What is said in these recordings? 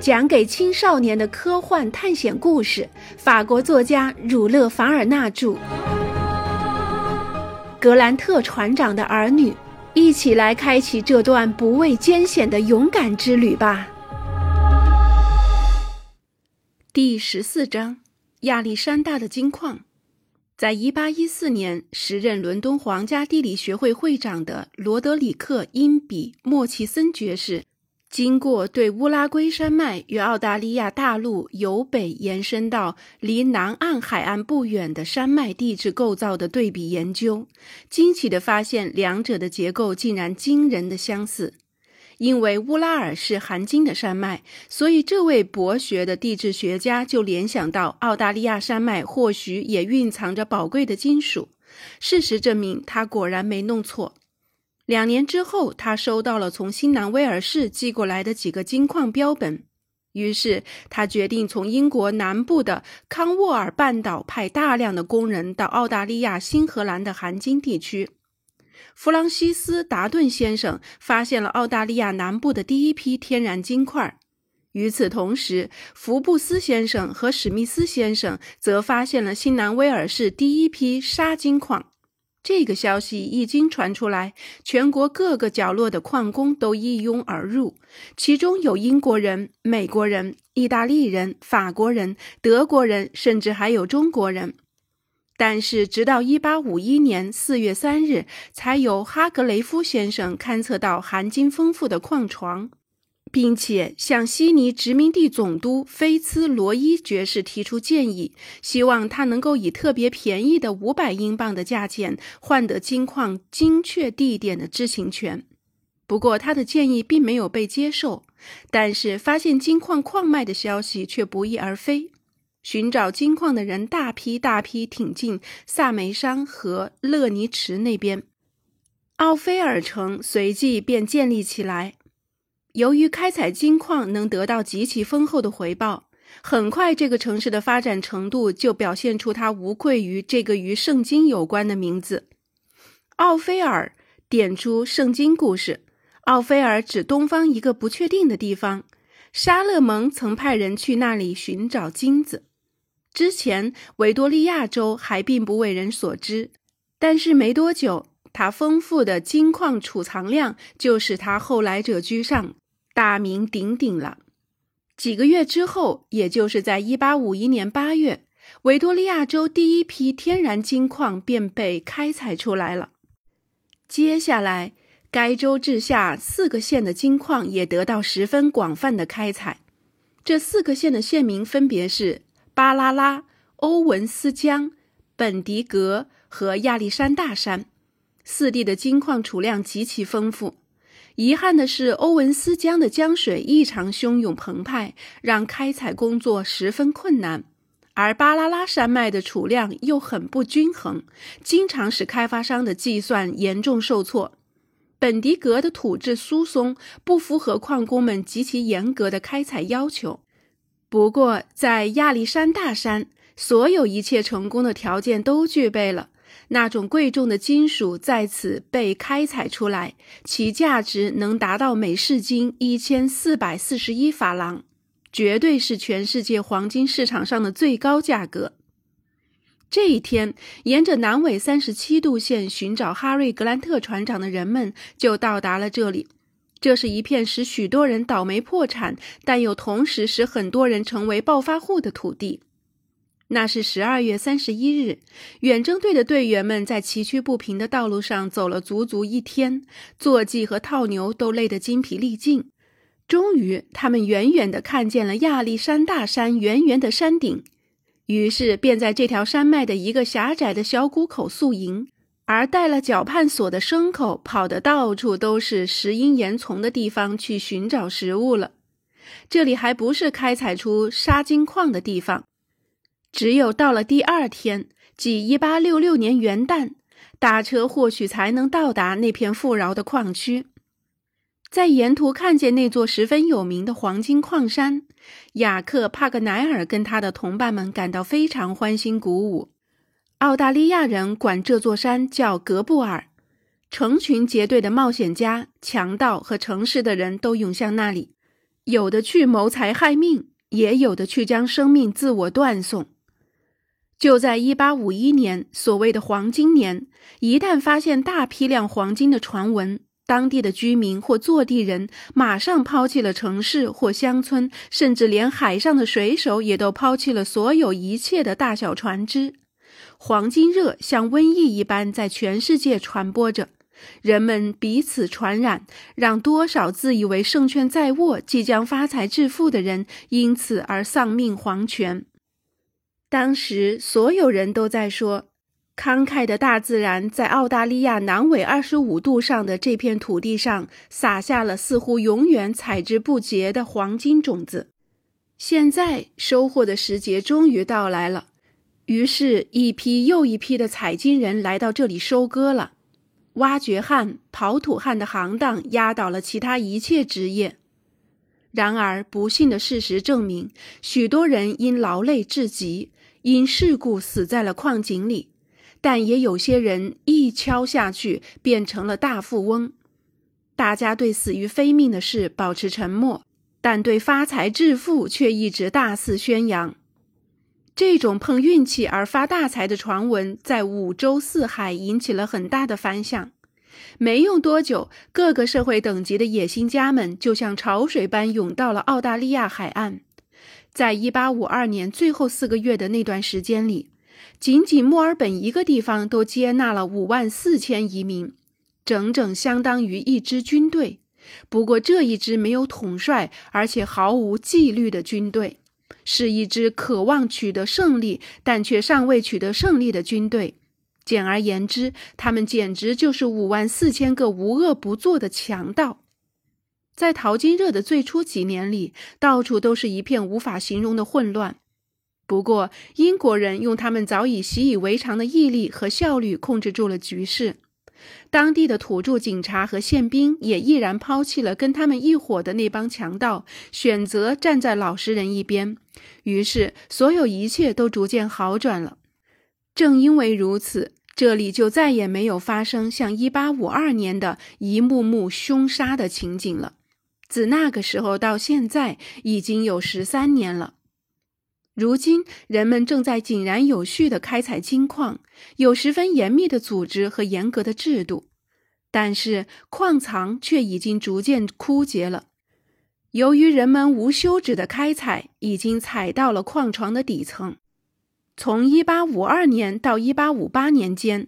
讲给青少年的科幻探险故事，法国作家儒勒·凡尔纳著。格兰特船长的儿女，一起来开启这段不畏艰险的勇敢之旅吧。第十四章：亚历山大的金矿。在一八一四年，时任伦敦皇家地理学会会长的罗德里克·因比·莫奇森爵士。经过对乌拉圭山脉与澳大利亚大陆由北延伸到离南岸海岸不远的山脉地质构造的对比研究，惊奇地发现两者的结构竟然惊人的相似。因为乌拉尔是含金的山脉，所以这位博学的地质学家就联想到澳大利亚山脉或许也蕴藏着宝贵的金属。事实证明，他果然没弄错。两年之后，他收到了从新南威尔士寄过来的几个金矿标本，于是他决定从英国南部的康沃尔半岛派大量的工人到澳大利亚新荷兰的含金地区。弗朗西斯·达顿先生发现了澳大利亚南部的第一批天然金块，与此同时，福布斯先生和史密斯先生则发现了新南威尔士第一批沙金矿。这个消息一经传出来，全国各个角落的矿工都一拥而入，其中有英国人、美国人、意大利人、法国人、德国人，甚至还有中国人。但是，直到1851年4月3日，才有哈格雷夫先生勘测到含金丰富的矿床。并且向悉尼殖民地总督菲茨罗伊爵士提出建议，希望他能够以特别便宜的五百英镑的价钱换得金矿精确地点的知情权。不过，他的建议并没有被接受。但是，发现金矿矿脉的消息却不翼而飞。寻找金矿的人大批大批挺进萨梅山和勒尼池那边，奥菲尔城随即便建立起来。由于开采金矿能得到极其丰厚的回报，很快这个城市的发展程度就表现出它无愧于这个与圣经有关的名字——奥菲尔。点出圣经故事，奥菲尔指东方一个不确定的地方。沙勒蒙曾派人去那里寻找金子。之前，维多利亚州还并不为人所知，但是没多久，它丰富的金矿储藏量就使它后来者居上。大名鼎鼎了。几个月之后，也就是在1851年8月，维多利亚州第一批天然金矿便被开采出来了。接下来，该州治下四个县的金矿也得到十分广泛的开采。这四个县的县名分别是巴拉拉、欧文斯江、本迪格和亚历山大山。四地的金矿储量极其丰富。遗憾的是，欧文斯江的江水异常汹涌澎湃，让开采工作十分困难；而巴拉拉山脉的储量又很不均衡，经常使开发商的计算严重受挫。本迪格的土质疏松，不符合矿工们极其严格的开采要求。不过，在亚历山大山，所有一切成功的条件都具备了。那种贵重的金属在此被开采出来，其价值能达到每市金一千四百四十一法郎，绝对是全世界黄金市场上的最高价格。这一天，沿着南纬三十七度线寻找哈瑞·格兰特船长的人们就到达了这里。这是一片使许多人倒霉破产，但又同时使很多人成为暴发户的土地。那是十二月三十一日，远征队的队员们在崎岖不平的道路上走了足足一天，坐骑和套牛都累得筋疲力尽。终于，他们远远地看见了亚历山大山圆圆的山顶，于是便在这条山脉的一个狭窄的小谷口宿营，而带了脚绊锁的牲口跑得到处都是石英岩丛的地方去寻找食物了。这里还不是开采出沙金矿的地方。只有到了第二天，即一八六六年元旦，大车或许才能到达那片富饶的矿区。在沿途看见那座十分有名的黄金矿山，雅克·帕格奈尔跟他的同伴们感到非常欢欣鼓舞。澳大利亚人管这座山叫格布尔，成群结队的冒险家、强盗和城市的人都涌向那里。有的去谋财害命，也有的去将生命自我断送。就在一八五一年，所谓的黄金年，一旦发现大批量黄金的传闻，当地的居民或坐地人马上抛弃了城市或乡村，甚至连海上的水手也都抛弃了所有一切的大小船只。黄金热像瘟疫一般在全世界传播着。人们彼此传染，让多少自以为胜券在握、即将发财致富的人因此而丧命黄泉。当时，所有人都在说，慷慨的大自然在澳大利亚南纬二十五度上的这片土地上撒下了似乎永远采之不竭的黄金种子。现在，收获的时节终于到来了，于是，一批又一批的采金人来到这里收割了。挖掘汉、刨土汉的行当压倒了其他一切职业。然而，不幸的事实证明，许多人因劳累至极，因事故死在了矿井里；但也有些人一敲下去变成了大富翁。大家对死于非命的事保持沉默，但对发财致富却一直大肆宣扬。这种碰运气而发大财的传闻，在五洲四海引起了很大的反响。没用多久，各个社会等级的野心家们就像潮水般涌到了澳大利亚海岸。在一八五二年最后四个月的那段时间里，仅仅墨尔本一个地方都接纳了五万四千移民，整整相当于一支军队。不过，这一支没有统帅而且毫无纪律的军队。是一支渴望取得胜利，但却尚未取得胜利的军队。简而言之，他们简直就是五万四千个无恶不作的强盗。在淘金热的最初几年里，到处都是一片无法形容的混乱。不过，英国人用他们早已习以为常的毅力和效率控制住了局势。当地的土著警察和宪兵也毅然抛弃了跟他们一伙的那帮强盗，选择站在老实人一边。于是，所有一切都逐渐好转了。正因为如此，这里就再也没有发生像1852年的一幕幕凶杀的情景了。自那个时候到现在，已经有十三年了。如今，人们正在井然有序地开采金矿，有十分严密的组织和严格的制度，但是矿藏却已经逐渐枯竭了。由于人们无休止的开采，已经采到了矿床的底层。从1852年到1858年间，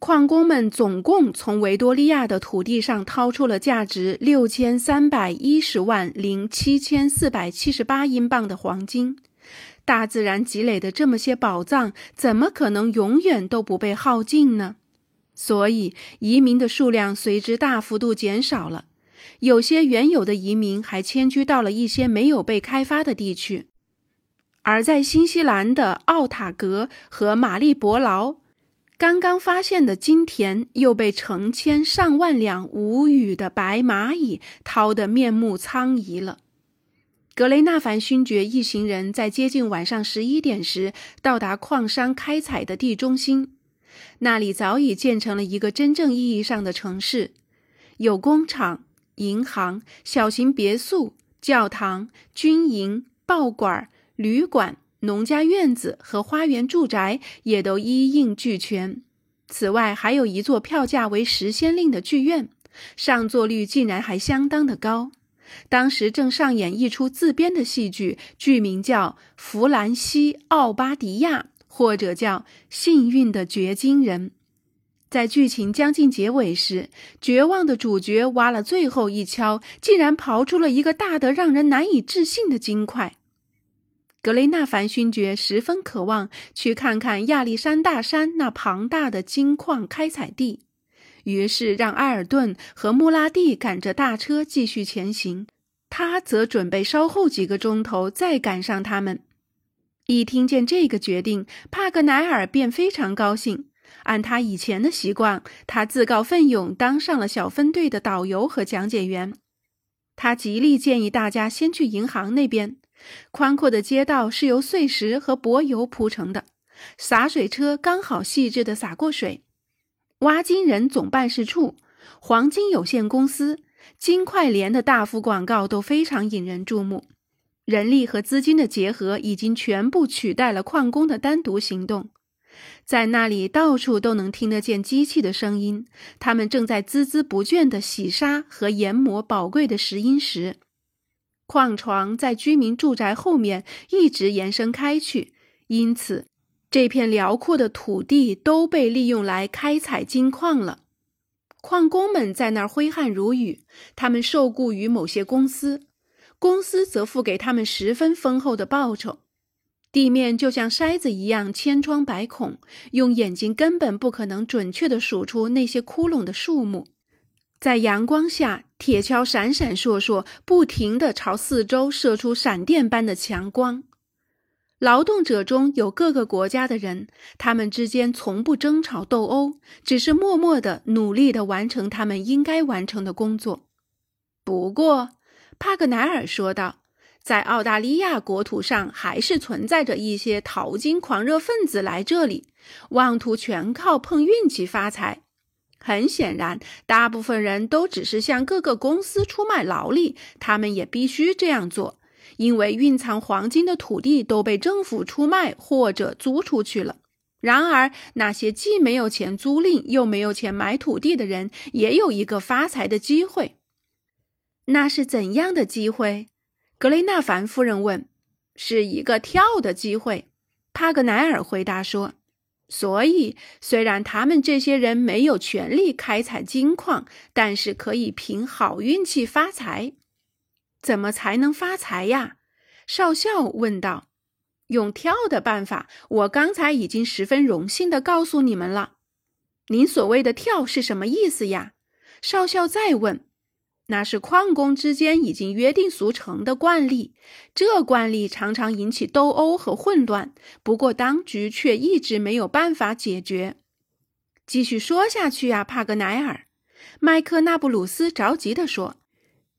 矿工们总共从维多利亚的土地上掏出了价值六千三百一十万零七千四百七十八英镑的黄金。大自然积累的这么些宝藏，怎么可能永远都不被耗尽呢？所以，移民的数量随之大幅度减少了。有些原有的移民还迁居到了一些没有被开发的地区。而在新西兰的奥塔格和马利伯劳，刚刚发现的金田又被成千上万辆无语的白蚂蚁掏得面目苍夷了。格雷纳凡勋爵一行人在接近晚上十一点时到达矿山开采的地中心，那里早已建成了一个真正意义上的城市，有工厂、银行、小型别墅、教堂、军营、报馆、旅馆、农家院子和花园住宅也都一应俱全。此外，还有一座票价为十先令的剧院，上座率竟然还相当的高。当时正上演一出自编的戏剧，剧名叫《弗兰西·奥巴迪亚》，或者叫《幸运的掘金人》。在剧情将近结尾时，绝望的主角挖了最后一锹，竟然刨出了一个大得让人难以置信的金块。格雷纳凡勋爵十分渴望去看看亚历山大山那庞大的金矿开采地。于是让埃尔顿和穆拉蒂赶着大车继续前行，他则准备稍后几个钟头再赶上他们。一听见这个决定，帕格奈尔便非常高兴。按他以前的习惯，他自告奋勇当上了小分队的导游和讲解员。他极力建议大家先去银行那边，宽阔的街道是由碎石和柏油铺成的，洒水车刚好细致地洒过水。挖金人总办事处、黄金有限公司、金块连的大幅广告都非常引人注目。人力和资金的结合已经全部取代了矿工的单独行动。在那里，到处都能听得见机器的声音，他们正在孜孜不倦地洗沙和研磨宝贵的石英石。矿床在居民住宅后面一直延伸开去，因此这片辽阔的土地都被利用来开采金矿了。矿工们在那儿挥汗如雨，他们受雇于某些公司，公司则付给他们十分丰厚的报酬。地面就像筛子一样千疮百孔，用眼睛根本不可能准确地数出那些窟窿的数目。在阳光下，铁锹闪闪烁烁，不停地朝四周射出闪电般的强光。劳动者中有各个国家的人，他们之间从不争吵斗殴，只是默默地、努力地完成他们应该完成的工作。不过，帕格奈尔说道。在澳大利亚国土上，还是存在着一些淘金狂热分子来这里，妄图全靠碰运气发财。很显然，大部分人都只是向各个公司出卖劳力，他们也必须这样做，因为蕴藏黄金的土地都被政府出卖或者租出去了。然而，那些既没有钱租赁又没有钱买土地的人，也有一个发财的机会。那是怎样的机会？格雷纳凡夫人问：“是一个跳的机会。”帕格奈尔回答说：“所以，虽然他们这些人没有权利开采金矿，但是可以凭好运气发财。怎么才能发财呀？”少校问道。“用跳的办法，我刚才已经十分荣幸地告诉你们了。您所谓的跳是什么意思呀？”少校再问。那是矿工之间已经约定俗成的惯例，这惯例常常引起斗殴和混乱。不过，当局却一直没有办法解决。继续说下去呀，帕格奈尔，麦克纳布鲁斯着急地说：“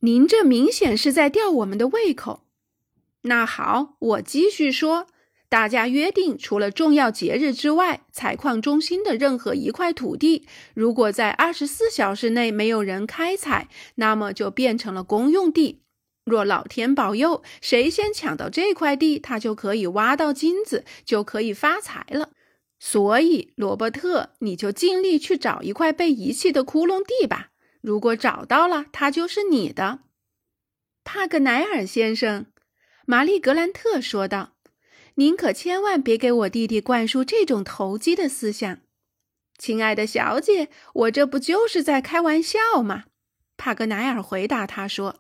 您这明显是在吊我们的胃口。”那好，我继续说。大家约定，除了重要节日之外，采矿中心的任何一块土地，如果在二十四小时内没有人开采，那么就变成了公用地。若老天保佑，谁先抢到这块地，他就可以挖到金子，就可以发财了。所以，罗伯特，你就尽力去找一块被遗弃的窟窿地吧。如果找到了，它就是你的。帕格奈尔先生，玛丽格兰特说道。您可千万别给我弟弟灌输这种投机的思想，亲爱的小姐，我这不就是在开玩笑吗？帕格奈尔回答他说：“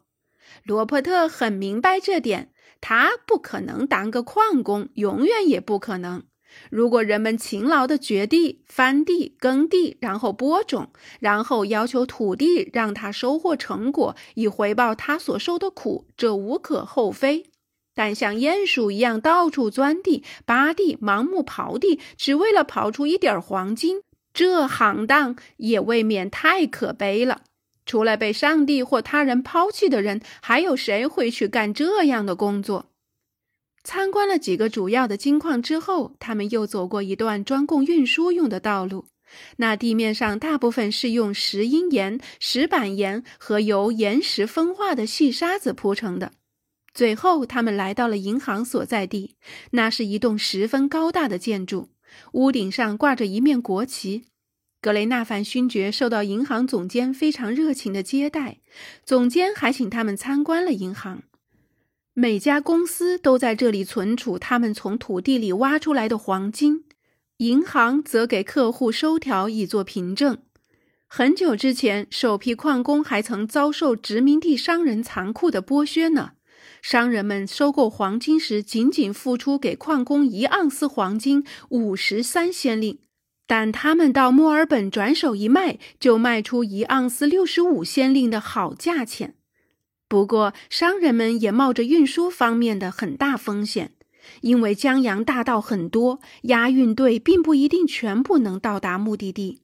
罗伯特很明白这点，他不可能当个矿工，永远也不可能。如果人们勤劳地掘地、翻地、耕地，然后播种，然后要求土地让他收获成果，以回报他所受的苦，这无可厚非。”但像鼹鼠一样到处钻地、扒地、盲目刨地，只为了刨出一点黄金，这行当也未免太可悲了。除了被上帝或他人抛弃的人，还有谁会去干这样的工作？参观了几个主要的金矿之后，他们又走过一段专供运输用的道路。那地面上大部分是用石英岩、石板岩和由岩石分化的细沙子铺成的。最后，他们来到了银行所在地。那是一栋十分高大的建筑，屋顶上挂着一面国旗。格雷纳凡勋爵受到银行总监非常热情的接待，总监还请他们参观了银行。每家公司都在这里存储他们从土地里挖出来的黄金，银行则给客户收条以作凭证。很久之前，首批矿工还曾遭受殖民地商人残酷的剥削呢。商人们收购黄金时，仅仅付出给矿工一盎司黄金五十三先令，但他们到墨尔本转手一卖，就卖出一盎司六十五先令的好价钱。不过，商人们也冒着运输方面的很大风险，因为江洋大道很多，押运队并不一定全部能到达目的地。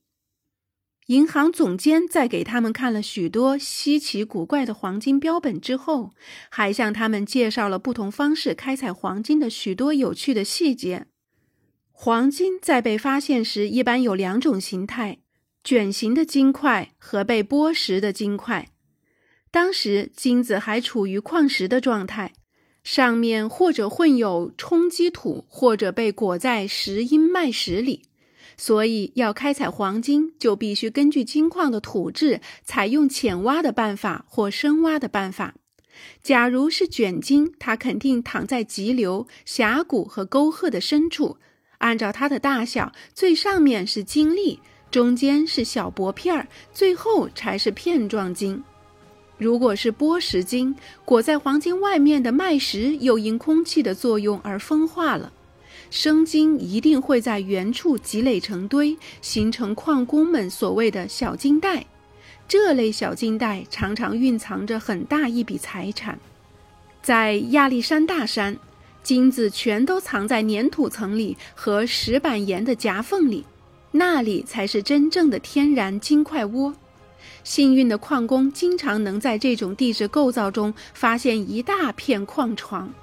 银行总监在给他们看了许多稀奇古怪的黄金标本之后，还向他们介绍了不同方式开采黄金的许多有趣的细节。黄金在被发现时一般有两种形态：卷形的金块和被剥蚀的金块。当时金子还处于矿石的状态，上面或者混有冲积土，或者被裹在石英脉石里。所以，要开采黄金，就必须根据金矿的土质，采用浅挖的办法或深挖的办法。假如是卷金，它肯定躺在急流、峡谷和沟壑的深处。按照它的大小，最上面是金粒，中间是小薄片儿，最后才是片状金。如果是剥石金，裹在黄金外面的脉石又因空气的作用而风化了。生金一定会在原处积累成堆，形成矿工们所谓的小金袋。这类小金袋常常蕴藏着很大一笔财产。在亚历山大山，金子全都藏在粘土层里和石板岩的夹缝里，那里才是真正的天然金块窝。幸运的矿工经常能在这种地质构造中发现一大片矿床。